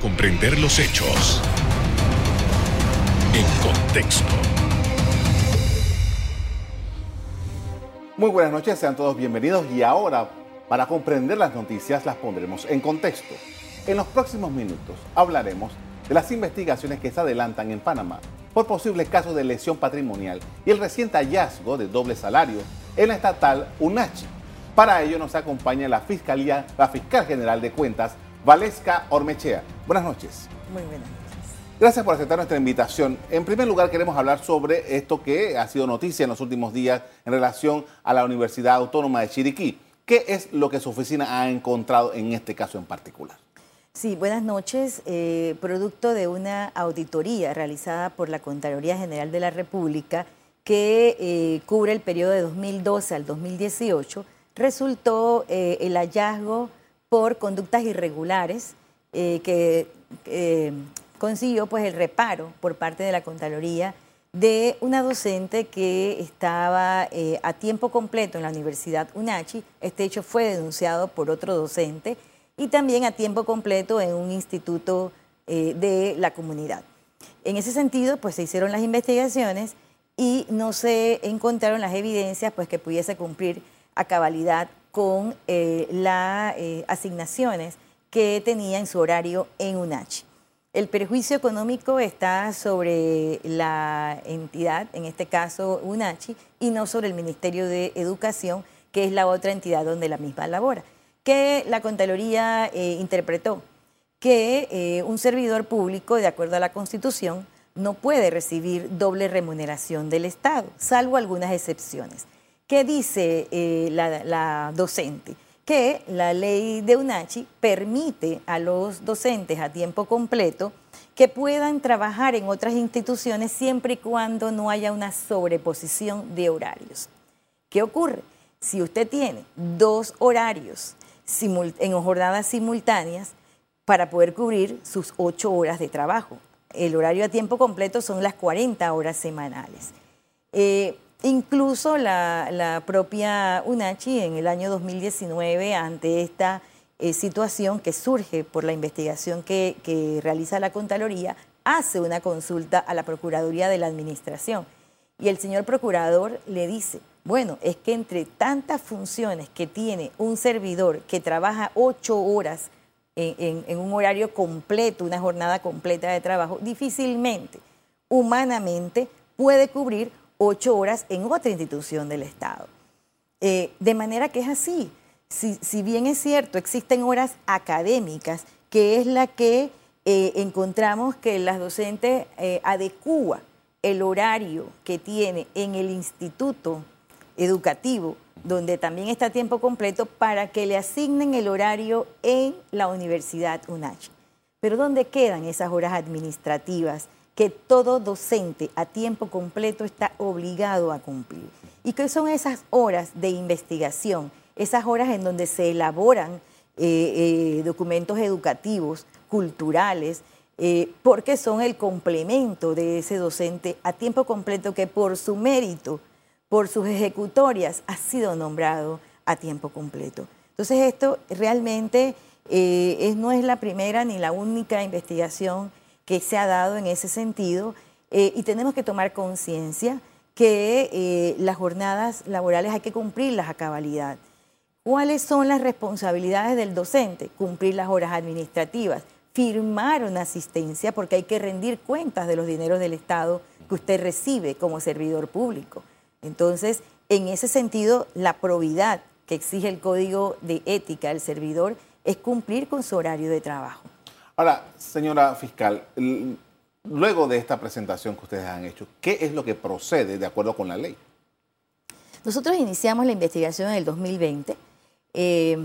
comprender los hechos en contexto. Muy buenas noches, sean todos bienvenidos y ahora, para comprender las noticias, las pondremos en contexto. En los próximos minutos hablaremos de las investigaciones que se adelantan en Panamá por posibles casos de lesión patrimonial y el reciente hallazgo de doble salario en la estatal UNACHI. Para ello nos acompaña la Fiscalía, la Fiscal General de Cuentas, Valesca Ormechea. Buenas noches. Muy buenas noches. Gracias por aceptar nuestra invitación. En primer lugar, queremos hablar sobre esto que ha sido noticia en los últimos días en relación a la Universidad Autónoma de Chiriquí. ¿Qué es lo que su oficina ha encontrado en este caso en particular? Sí, buenas noches. Eh, producto de una auditoría realizada por la Contraloría General de la República que eh, cubre el periodo de 2012 al 2018, resultó eh, el hallazgo por conductas irregulares que consiguió pues, el reparo por parte de la Contraloría de una docente que estaba a tiempo completo en la Universidad UNACHI. Este hecho fue denunciado por otro docente y también a tiempo completo en un instituto eh, de la comunidad. En ese sentido, pues se hicieron las investigaciones y no se encontraron las evidencias pues, que pudiese cumplir a cabalidad con eh, las eh, asignaciones que tenía en su horario en UNACH. El perjuicio económico está sobre la entidad, en este caso UNACHI, y no sobre el Ministerio de Educación, que es la otra entidad donde la misma labora que la Contraloría eh, interpretó que un servidor público, de acuerdo a la Constitución, no puede recibir doble remuneración del Estado, salvo algunas excepciones. ¿Qué dice eh, la, docente? Que la ley de UNACHI permite a los docentes a tiempo completo que puedan trabajar en otras instituciones siempre y cuando no haya una sobreposición de horarios. ¿Qué ocurre? Si usted tiene dos horarios en jornadas simultáneas para poder cubrir sus ocho horas de trabajo. El horario a tiempo completo son las 40 horas semanales. Eh, incluso la, propia UNACHI en el año 2019, ante esta eh, situación que surge por la investigación que, realiza la Contraloría, hace una consulta a la Procuraduría de la Administración. Y el señor procurador le dice, bueno, es que entre tantas funciones que tiene un servidor que trabaja ocho horas en, un horario completo, una jornada completa de trabajo, difícilmente, humanamente, puede cubrir ocho horas en otra institución del Estado. Eh, de manera que es así. Si, bien es cierto, existen horas académicas, que es la que eh, encontramos que las docentes eh, el horario que tiene en el instituto educativo, donde también está a tiempo completo, para que le asignen el horario en la Universidad UNACH. Pero ¿dónde quedan esas horas administrativas que todo docente a tiempo completo está obligado a cumplir? ¿Y qué son esas horas de investigación? Esas horas en donde se elaboran eh, eh, documentos educativos, culturales, eh, porque son el complemento de ese docente a tiempo completo que por su mérito por sus ejecutorias ha sido nombrado a tiempo completo. Entonces esto realmente eh, no es la primera ni la única investigación que se ha dado en ese sentido eh, y tenemos que tomar conciencia que eh, las jornadas laborales hay que cumplirlas a cabalidad. ¿Cuáles son las responsabilidades del docente? Cumplir las horas administrativas, firmar una asistencia porque hay que rendir cuentas de los dineros del Estado que usted recibe como servidor público. Entonces, en ese sentido, la probidad que exige el código de ética del servidor es cumplir con su horario de trabajo. Ahora, señora fiscal, luego de esta presentación que ustedes han hecho, ¿qué es lo que procede de acuerdo con la ley? Nosotros iniciamos la investigación en el 2020. Eh,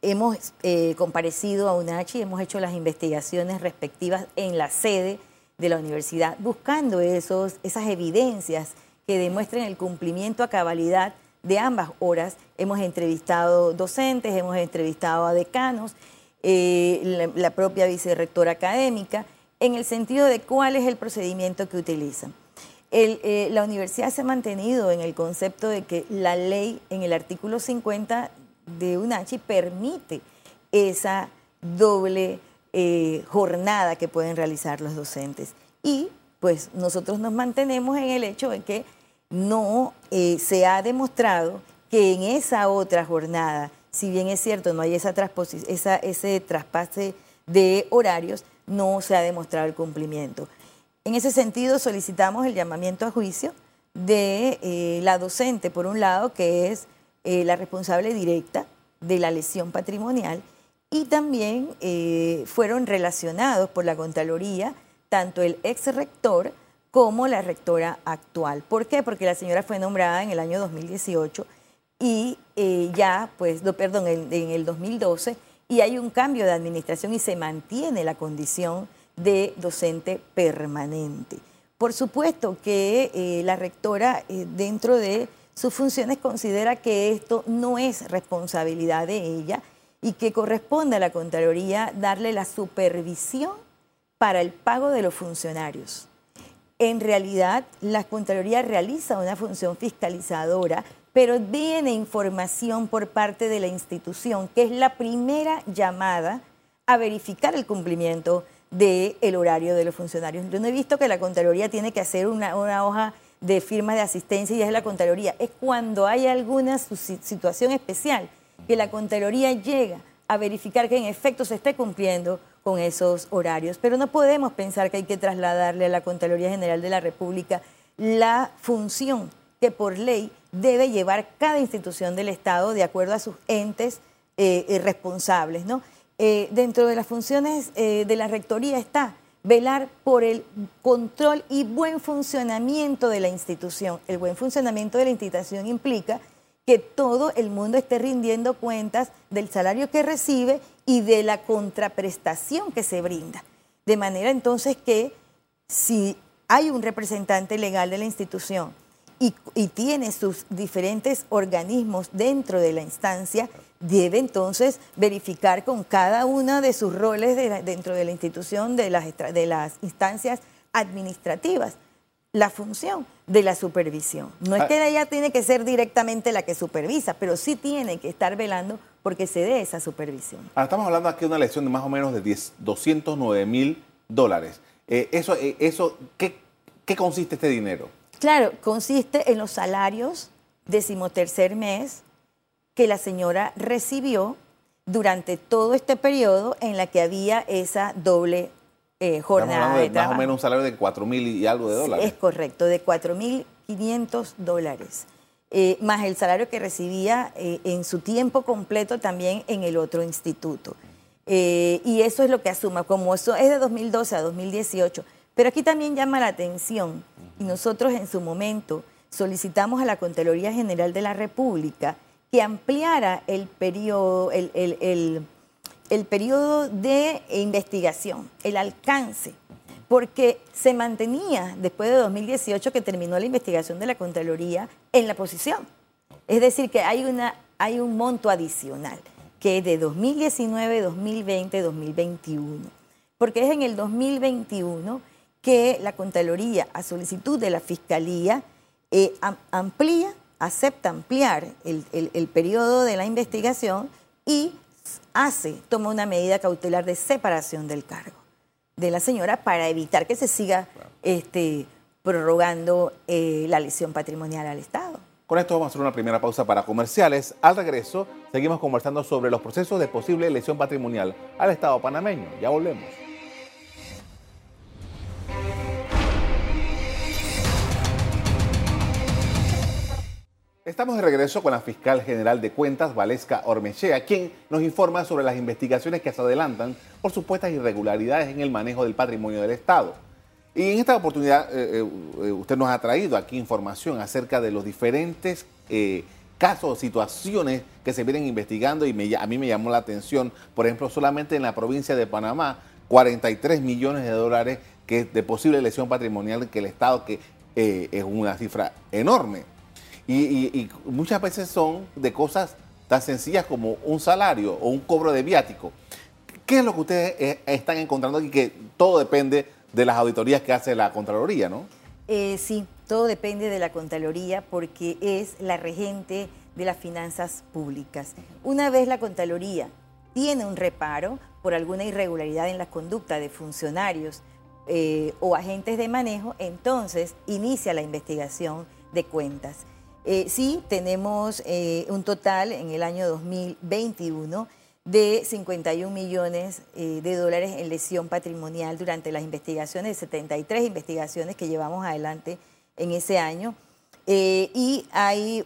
hemos eh, comparecido a UNACHI, hemos hecho las investigaciones respectivas en la sede de la universidad, buscando esos, esas evidencias que demuestren el cumplimiento a cabalidad de ambas horas. Hemos entrevistado docentes, hemos entrevistado a decanos, eh, la, propia vicerrectora académica, en el sentido de cuál es el procedimiento que utilizan. Eh, la universidad se ha mantenido en el concepto de que la ley en el artículo 50 de UNACHI permite esa doble eh, jornada que pueden realizar los docentes. Y pues nosotros nos mantenemos en el hecho de que no se ha demostrado que en esa otra jornada, si bien es cierto, no hay esa, esa ese traspase de horarios, no se ha demostrado el cumplimiento. En ese sentido, solicitamos el llamamiento a juicio de eh, la docente, por un lado, que es eh, la responsable directa de la lesión patrimonial, y también eh, fueron relacionados por la Contraloría tanto el ex rector como la rectora actual. ¿Por qué? Porque la señora fue nombrada en el año 2018 y ya, pues, perdón, en el 2012 y hay un cambio de administración y se mantiene la condición de docente permanente. Por supuesto que eh, la rectora eh, dentro de sus funciones considera que esto no es responsabilidad de ella y que corresponde a la Contraloría darle la supervisión para el pago de los funcionarios. En realidad, la Contraloría realiza una función fiscalizadora pero viene información por parte de la institución, que es la primera llamada a verificar el cumplimiento del horario de los funcionarios. Yo no he visto que la Contraloría tiene que hacer una, hoja de firma de asistencia y es la Contraloría. Es cuando hay alguna situación especial que la Contraloría llega a verificar que en efecto se esté cumpliendo con esos horarios. Pero no podemos pensar que hay que trasladarle a la Contraloría General de la República la función que por ley debe llevar cada institución del Estado de acuerdo a sus entes eh, eh, responsables. ¿no? Eh, dentro de las funciones de la Rectoría está velar por el control y buen funcionamiento de la institución. El buen funcionamiento de la institución implica que todo el mundo esté rindiendo cuentas del salario que recibe y de la contraprestación que se brinda. De manera entonces que si hay un representante legal de la institución y, tiene sus diferentes organismos dentro de la instancia, debe entonces verificar con cada uno de sus roles dentro de la institución, de las, de las instancias administrativas, la función de la supervisión. No es ah. que ella tiene que ser directamente la que supervisa, pero sí tiene que estar velando porque se dé esa supervisión. Ahora estamos hablando aquí de una lección de más o menos de 10, 209 mil dólares. Eh, eso, eh, eso, ¿qué, ¿Qué consiste este dinero? Claro, consiste en los salarios decimotercer mes que la señora recibió durante todo este periodo en la que había esa doble eh, jornada de, Más o menos un salario de 4 mil y algo de dólares. Es correcto, de 4 mil 500 dólares. Eh, más el salario que recibía eh, en su tiempo completo también en el otro instituto. y eso es lo que asuma, como eso es de 2012 a 2018. Pero aquí también llama la atención y nosotros en su momento solicitamos a la Contraloría General de la República que ampliara el periodo, el, el, periodo de investigación, el alcance, porque se mantenía después de 2018 que terminó la investigación de la Contraloría en la posición. Es decir, que hay, una, hay un monto adicional que es de 2019, 2020, 2021, porque es en el 2021 que la Contraloría, a solicitud de la Fiscalía, eh, amplía, acepta ampliar el, periodo de la investigación y hace, toma una medida cautelar de separación del cargo de la señora para evitar que se siga este, prorrogando eh, la lesión patrimonial al Estado. Con esto vamos a hacer una primera pausa para comerciales. Al regreso, seguimos conversando sobre los procesos de posible lesión patrimonial al Estado panameño. Ya volvemos. Estamos de regreso con la fiscal general de cuentas, Valesca Ormechea, quien nos informa sobre las investigaciones que se adelantan por supuestas irregularidades en el manejo del patrimonio del Estado. Y en esta oportunidad eh, eh, usted nos ha traído aquí información acerca de los diferentes eh, casos, situaciones que se vienen investigando y a mí me llamó la atención, por ejemplo, solamente en la provincia de Panamá, 43 millones de dólares que de posible lesión patrimonial que el Estado, que es una cifra enorme. Y, muchas veces son de cosas tan sencillas como un salario o un cobro de viático. ¿Qué es lo que ustedes eh, están encontrando aquí? Que todo depende de las auditorías que hace la Contraloría, ¿no? Eh, sí, todo depende de la Contraloría porque es la regente de las finanzas públicas. Una vez la Contraloría tiene un reparo por alguna irregularidad en la conducta de funcionarios eh, o agentes de manejo, entonces inicia la investigación de cuentas. Eh, sí, tenemos eh, un total en el año 2021 de 51 millones de dólares en lesión patrimonial durante las investigaciones, 73 investigaciones que llevamos adelante en ese año. y hay,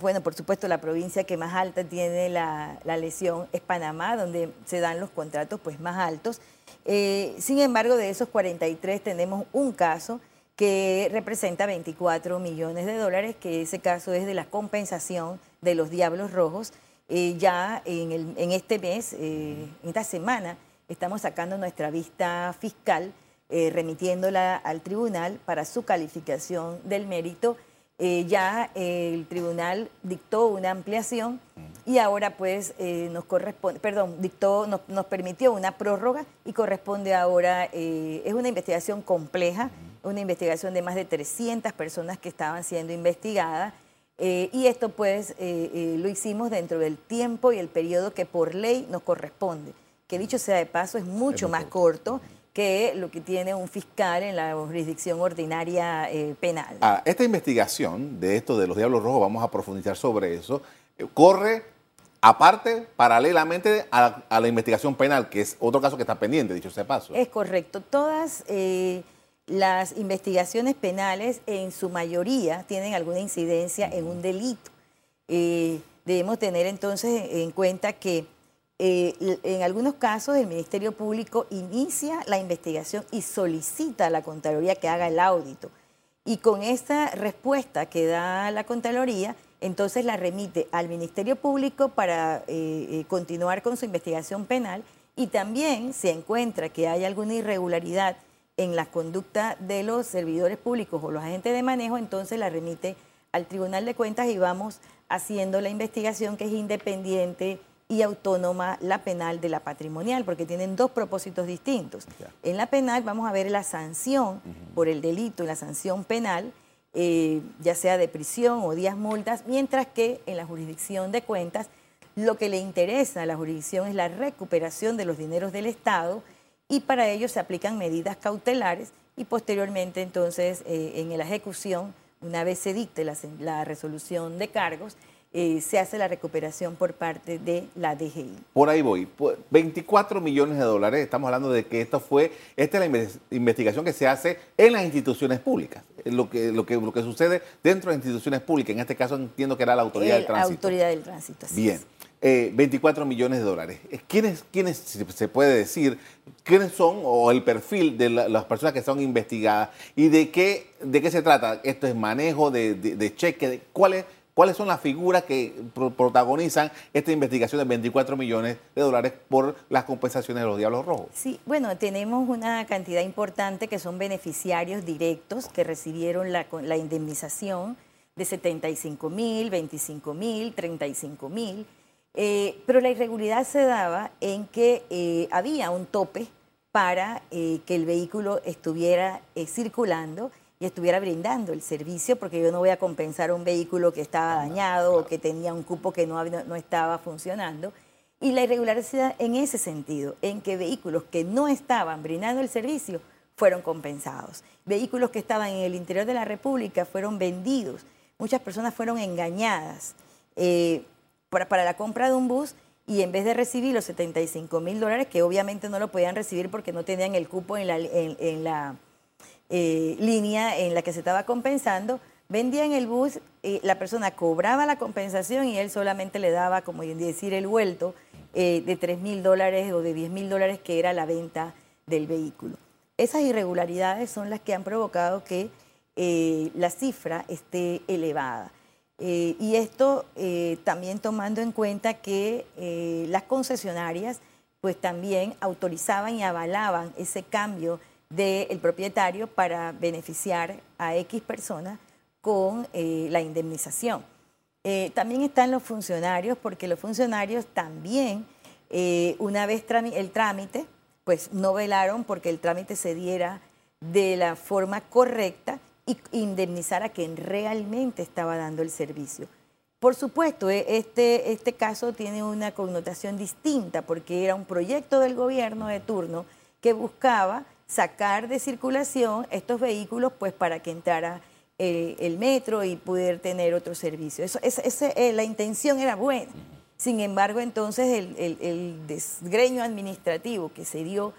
bueno, por supuesto, la provincia que más alta tiene la, la, lesión es Panamá, donde se dan los contratos pues, más altos. Eh, sin embargo, de esos 43 tenemos un caso que representa 24 millones de dólares, que ese caso es de la compensación de los Diablos Rojos. Eh, ya en, este mes, eh, en esta semana, estamos sacando nuestra vista fiscal, remitiéndola al tribunal para su calificación del mérito eh, ya el tribunal dictó una ampliación y ahora pues eh, nos corresponde, perdón, dictó, nos, permitió una prórroga y corresponde ahora, eh, es una investigación compleja, una investigación de más de 300 personas que estaban siendo investigadas y esto pues lo hicimos dentro del tiempo y el periodo que por ley nos corresponde, que dicho sea de paso es mucho más corto que lo que tiene un fiscal en la jurisdicción ordinaria eh, penal. Ah, esta investigación de esto de los Diablos Rojos, vamos a profundizar sobre eso, eh, corre aparte, paralelamente a la, investigación penal, que es otro caso que está pendiente, dicho sea paso. Es correcto. Todas eh, las investigaciones penales, en su mayoría, tienen alguna incidencia en un delito. debemos tener entonces en cuenta que eh, en algunos casos el Ministerio Público inicia la investigación y solicita a la Contraloría que haga el audito. Y con esta respuesta que da la Contraloría, entonces la remite al Ministerio Público para eh, eh, continuar con su investigación penal y también se encuentra que hay alguna irregularidad en la conducta de los servidores públicos o los agentes de manejo, entonces la remite al Tribunal de Cuentas y vamos haciendo la investigación que es independiente, y autónoma la penal de la patrimonial, porque tienen dos propósitos distintos. En la penal vamos a ver la sanción por el delito, la sanción penal, eh, ya sea de prisión o días multas, mientras que en la jurisdicción de cuentas lo que le interesa a la jurisdicción es la recuperación de los dineros del Estado y para ello se aplican medidas cautelares y posteriormente entonces eh, en la ejecución, una vez se dicte la resolución de cargos, eh, se hace la recuperación por parte de la DGI. Por ahí voy. 24 millones de dólares. Estamos hablando de que esto fue, esta es la investigación que se hace en las instituciones públicas. Lo que, lo que, lo que sucede dentro de instituciones públicas. En este caso entiendo que era la autoridad del tránsito. Autoridad del tránsito. Bien. 24 eh, millones de dólares. ¿Quiénes, ¿Quiénes, se puede decir, quiénes son o el perfil de las personas que son investigadas y de qué, de qué se trata? ¿Esto es manejo de, de, de cheque? ¿Cuál ¿Cuáles son las figuras que protagonizan esta investigación de 24 millones de dólares por las compensaciones de los Diablos Rojos? Sí, bueno, tenemos una cantidad importante que son beneficiarios directos que recibieron la, indemnización de 75 mil, 25 mil, 35 mil. Eh, pero la irregularidad se daba en que eh, había un tope para eh, que el vehículo estuviera circulando y estuviera brindando el servicio, porque yo no voy a compensar un vehículo que estaba dañado o que tenía un cupo que no, no estaba funcionando. Y la irregularidad en ese sentido, en que vehículos que no estaban brindando el servicio fueron compensados. Vehículos que estaban en el interior de la República fueron vendidos. Muchas personas fueron engañadas eh, para, la compra de un bus y en vez de recibir los 75 mil dólares, que obviamente no lo podían recibir porque no tenían el cupo en la, en la eh, línea en la que se estaba compensando, vendían el bus, eh, la persona cobraba la compensación y él solamente le daba, como decir, el vuelto eh, de 3 mil dólares o de 10 mil dólares que era la venta del vehículo. Esas irregularidades son las que han provocado que la cifra esté elevada. Y esto también tomando en cuenta que las concesionarias pues también autorizaban y avalaban ese cambio del propietario para beneficiar a X personas con eh, la indemnización. Eh, también están los funcionarios, porque los funcionarios también, eh, una vez el trámite, pues no velaron porque el trámite se diera de la forma correcta indemnizar a quien realmente estaba dando el servicio. Por supuesto, e, este, este caso tiene una connotación distinta porque era un proyecto del gobierno de turno que buscaba sacar de circulación estos vehículos pues para que entrara eh, el metro y poder tener otro servicio. Eh, la intención era buena. Sin embargo, entonces el, desgreño administrativo que se dio,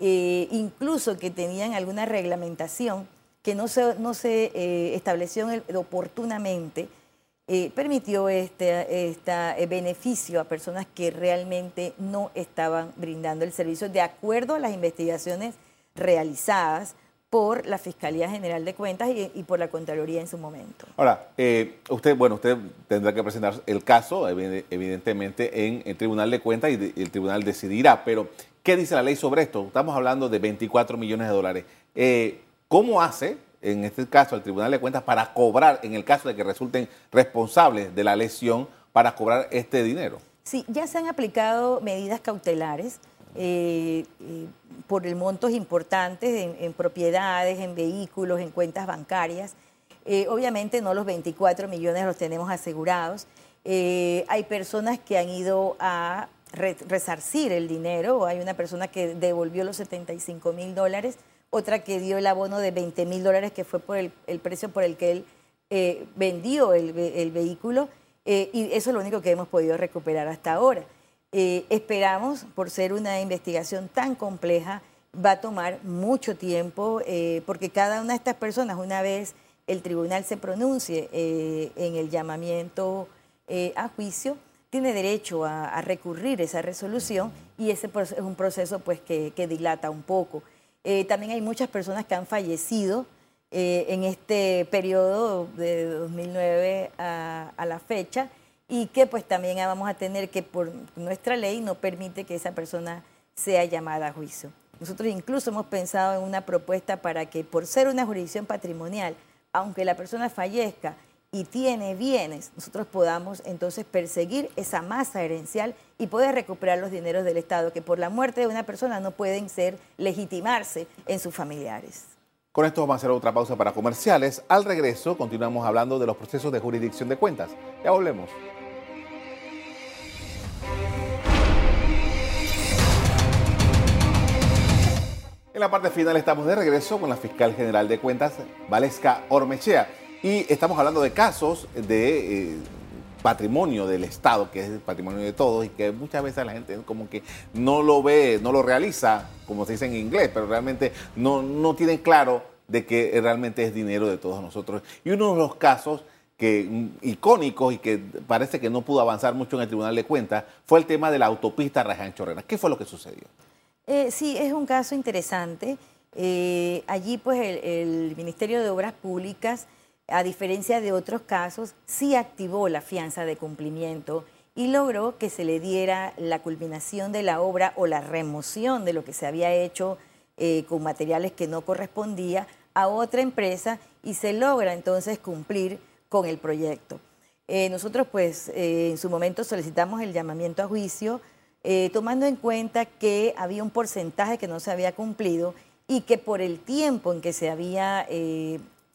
eh, incluso que tenían alguna reglamentación que no se, no se estableció oportunamente, eh, permitió este, este beneficio a personas que realmente no estaban brindando el servicio de acuerdo a las investigaciones realizadas por la Fiscalía General de Cuentas y, por la Contraloría en su momento. Ahora, eh, usted, bueno, usted tendrá que presentar el caso, evidentemente, en el Tribunal de Cuentas y, el Tribunal decidirá, pero ¿qué dice la ley sobre esto? Estamos hablando de 24 millones de dólares. ¿Cómo hace en este caso al Tribunal de Cuentas para cobrar, en el caso de que resulten responsables de la lesión, para cobrar este dinero. Sí, ya se han aplicado medidas cautelares eh, eh, por el montos importantes en, propiedades, en vehículos, en cuentas bancarias. Eh, obviamente no los 24 millones los tenemos asegurados. hay personas que han ido a resarcir el dinero, hay una persona que devolvió los 75 mil dólares otra que dio el abono de 20 mil dólares, que fue por el, precio por el que él eh, vendió el, vehículo, eh, y eso es lo único que hemos podido recuperar hasta ahora. Eh, esperamos, por ser una investigación tan compleja, va a tomar mucho tiempo, porque cada una de estas personas, una vez el tribunal se pronuncie en el llamamiento a juicio, tiene derecho a, recurrir esa resolución y ese es un proceso pues, que dilata un poco. Eh, también hay muchas personas que han fallecido eh, en este periodo de 2009 a, la fecha y que pues también vamos a tener que por nuestra ley no permite que esa persona sea llamada a juicio. Nosotros incluso hemos pensado en una propuesta para que por ser una jurisdicción patrimonial, aunque la persona fallezca y tiene bienes, nosotros podamos entonces perseguir esa masa herencial y poder recuperar los dineros del Estado, que por la muerte de una persona no pueden ser legitimarse en sus familiares. Con esto vamos a hacer otra pausa para comerciales. Al regreso continuamos hablando de los procesos de jurisdicción de cuentas. Ya volvemos. En la parte final estamos de regreso con la fiscal general de cuentas, Valesca Ormechea. Y estamos hablando de casos de eh, patrimonio del Estado, que es el patrimonio de todos y que muchas veces la gente como que no lo ve, no lo realiza, como se dice en inglés, pero realmente no, no tienen claro de que realmente es dinero de todos nosotros. Y uno de los casos que mm, icónicos y que parece que no pudo avanzar mucho en el Tribunal de Cuentas fue el tema de la autopista Raján Chorrera. ¿Qué fue lo que sucedió? Eh, sí, es un caso interesante. Eh, allí pues el Ministerio de Obras Públicas a diferencia de otros casos, sí activó la fianza de cumplimiento y logró que se le diera la culminación de la obra o la remoción de lo que se había hecho eh, con materiales que no correspondía a otra empresa y se logra entonces cumplir con el proyecto. Eh, nosotros pues eh, en su momento solicitamos el llamamiento a juicio tomando en cuenta que había un porcentaje que no se había cumplido y que por el tiempo en que se había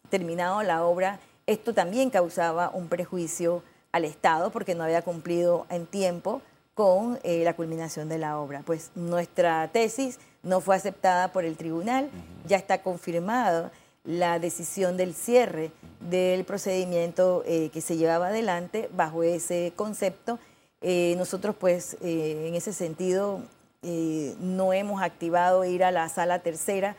terminado la obra, esto también causaba un prejuicio al Estado porque no había cumplido en tiempo con eh, la culminación de la obra. Pues nuestra tesis no fue aceptada por el tribunal, ya está confirmada la decisión del cierre del procedimiento eh, que se llevaba adelante bajo ese concepto. Eh, nosotros pues en ese sentido no hemos activado ir a la sala tercera,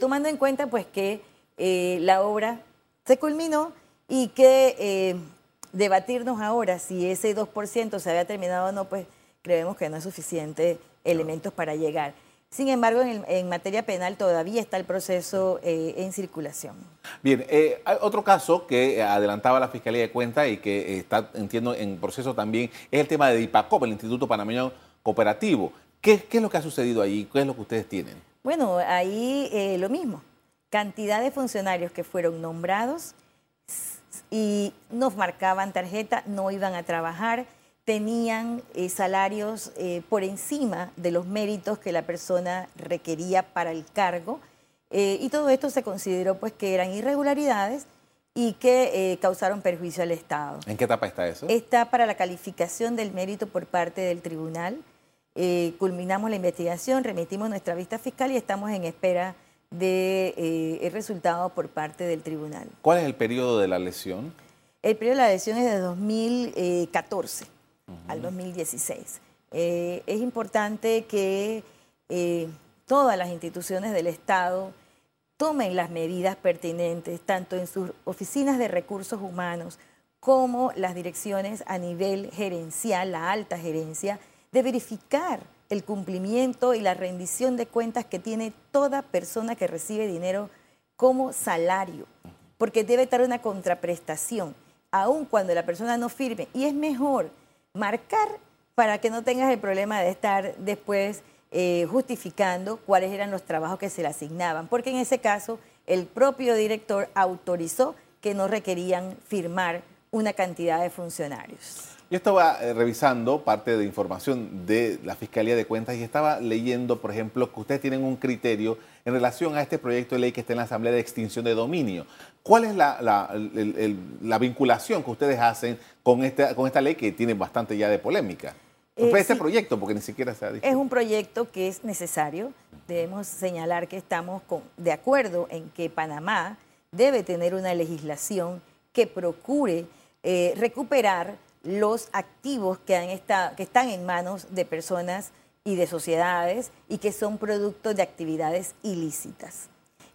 tomando en cuenta pues que eh, la obra se culminó y que eh, debatirnos ahora si ese 2% se había terminado o no, pues creemos que no es suficiente elementos para llegar. Sin embargo, en, materia penal todavía está el proceso eh, en circulación. Bien, hay otro caso que adelantaba la Fiscalía de Cuentas y que está, entiendo, en proceso también, es el tema de DIPACOP, el Instituto Panameño Cooperativo. ¿Qué, ¿Qué, es lo que ha sucedido ahí? ¿Qué es lo que ustedes tienen? Bueno, ahí lo mismo cantidad de funcionarios que fueron nombrados y nos marcaban tarjeta, no iban a trabajar, tenían eh, salarios eh, por encima de los méritos que la persona requería para el cargo. Eh, y todo esto se consideró pues que eran irregularidades y que eh, causaron perjuicio al Estado. ¿En qué etapa está eso? Está para la calificación del mérito por parte del tribunal. Culminamos la investigación, remitimos nuestra vista fiscal y estamos en espera de, eh, resultado por parte del tribunal. ¿Cuál es el periodo de la lesión? El periodo de la lesión es de 2014 al 2016. es importante que todas las instituciones del Estado tomen las medidas pertinentes, tanto en sus oficinas de recursos humanos como las direcciones a nivel gerencial, la alta gerencia, de verificar el cumplimiento y la rendición de cuentas que tiene toda persona que recibe dinero como salario, porque debe estar una contraprestación, aun cuando la persona no firme. Y es mejor marcar para que no tengas el problema de estar después eh, justificando cuáles eran los trabajos que se le asignaban, porque en ese caso el propio director autorizó que no requerían firmar una cantidad de funcionarios. Yo estaba eh, revisando parte de información de la Fiscalía de Cuentas y estaba leyendo, por ejemplo, que ustedes tienen un criterio en relación a este proyecto de ley que está en la Asamblea de Extinción de Dominio. ¿Cuál es la, la vinculación que ustedes hacen con esta, con esta ley que tiene bastante ya de polémica? Eh, este proyecto, porque ni siquiera se ha dicho. Es un proyecto que es necesario. Debemos señalar que estamos de acuerdo en que Panamá debe tener una legislación que procure eh, recuperar los activos que, han estado, que están en manos de personas y de sociedades y que son producto de actividades ilícitas.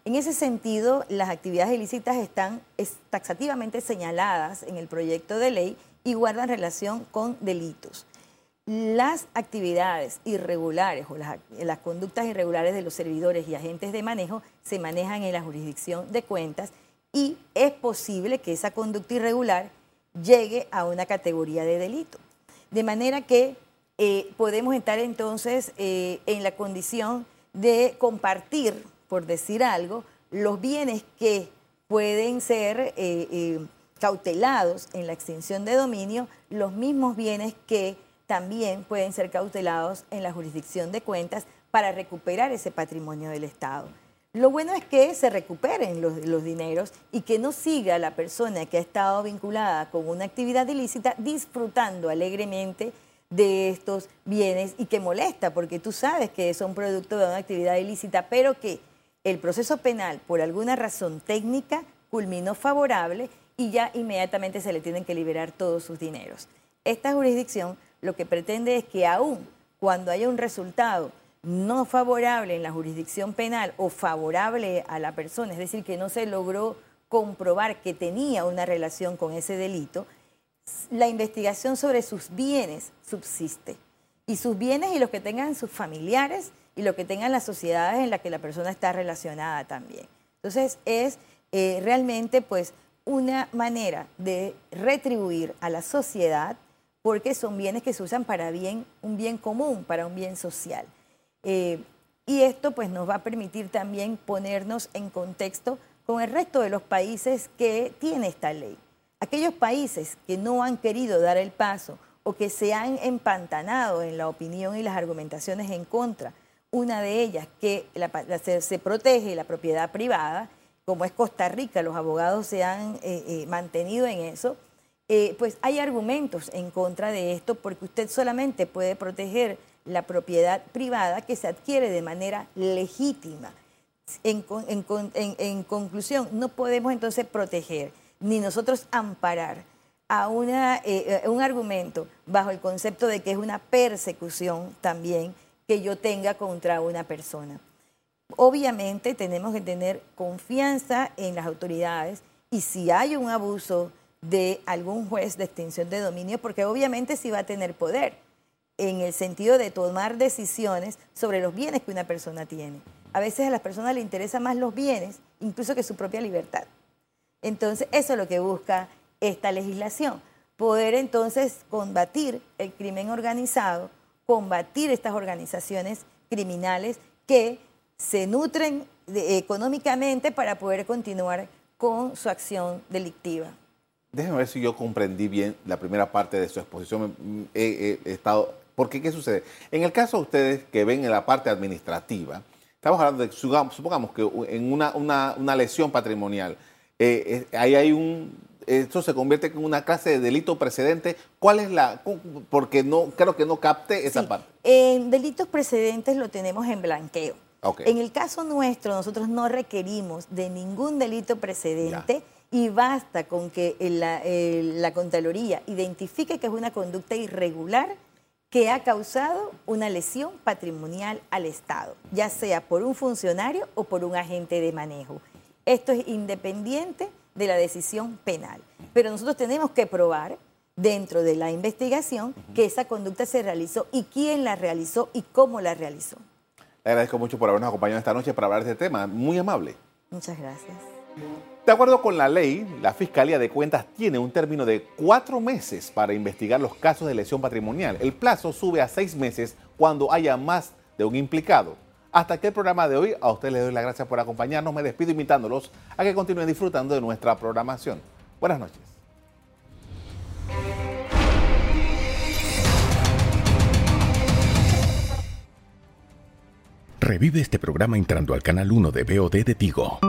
En ese sentido, las actividades ilícitas están taxativamente señaladas en el proyecto de ley y guardan relación con delitos las actividades irregulares o las, conductas irregulares de los servidores y agentes de manejo se manejan en la jurisdicción de cuentas y es posible que esa conducta irregular llegue a una categoría de delito. De manera que eh, podemos estar entonces eh, en la condición de compartir, por decir algo, los bienes que pueden ser eh, cautelados en la extinción de dominio, los mismos bienes que también pueden ser cautelados en la jurisdicción de cuentas para recuperar ese patrimonio del Estado. Lo bueno es que se recuperen los, dineros y que no siga la persona que ha estado vinculada con una actividad ilícita disfrutando alegremente de estos bienes y que molesta, porque tú sabes que son producto de una actividad ilícita, pero que el proceso penal, por alguna razón técnica, culminó favorable y ya inmediatamente se le tienen que liberar todos sus dineros. Esta jurisdicción lo que pretende es que aún cuando haya un resultado no favorable en la jurisdicción penal o favorable a la persona, es decir, que no se logró comprobar que tenía una relación con ese delito, la investigación sobre sus bienes subsiste. Y sus bienes y los que tengan sus familiares y lo que tengan las sociedades en las que la persona está relacionada también. Entonces es eh, realmente pues una manera de retribuir a la sociedad porque son bienes que se usan para bien, un bien común, para un bien social. Eh, y esto pues nos va a permitir también ponernos en contexto con el resto de los países que tiene esta ley. Aquellos países que no han querido dar el paso o que se han empantanado en la opinión y las argumentaciones en contra, una de ellas que se, protege la propiedad privada, como es Costa Rica, los abogados se han eh, eh, mantenido en eso, pues hay argumentos en contra de esto porque usted solamente puede proteger la propiedad privada que se adquiere de manera legítima. En, conclusión, no podemos entonces proteger ni nosotros amparar a una, eh, un argumento bajo el concepto de que es una persecución también que yo tenga contra una persona. Obviamente tenemos que tener confianza en las autoridades y si hay un abuso de algún juez de extinción de dominio, porque obviamente sí va a tener poder en el sentido de tomar decisiones sobre los bienes que una persona tiene. A veces a las personas le interesan más los bienes, incluso que su propia libertad. Entonces, eso es lo que busca esta legislación, poder entonces combatir el crimen organizado, combatir estas organizaciones criminales que se nutren económicamente para poder continuar con su acción delictiva. Déjeme ver si yo comprendí bien la primera parte de su exposición. He, estado, porque, ¿qué sucede? En el caso de ustedes que ven en la parte administrativa, estamos hablando de, supongamos que en una, lesión patrimonial, eh, ahí hay un, esto se convierte en una clase de delito precedente. ¿Cuál es la, porque no, creo que no capte esa parte? En delitos precedentes lo tenemos en blanqueo. En el caso nuestro, nosotros no requerimos de ningún delito precedente. Y basta con que la, la Contraloría identifique que es una conducta irregular que ha causado una lesión patrimonial al Estado, ya sea por un funcionario o por un agente de manejo. Esto es independiente de la decisión penal. Pero nosotros tenemos que probar dentro de la investigación que esa conducta se realizó y quién la realizó y cómo la realizó. Le agradezco mucho por habernos acompañado esta noche para hablar de este tema. Muy amable. Muchas gracias. De acuerdo con la ley, la Fiscalía de Cuentas tiene un término de cuatro meses para investigar los casos de lesión patrimonial. El plazo sube a seis meses cuando haya más de un implicado. Hasta aquí el programa de hoy. A ustedes les doy las gracias por acompañarnos. Me despido invitándolos a que continúen disfrutando de nuestra programación. Buenas noches. Revive este programa entrando al canal 1 de BOD de Tigo.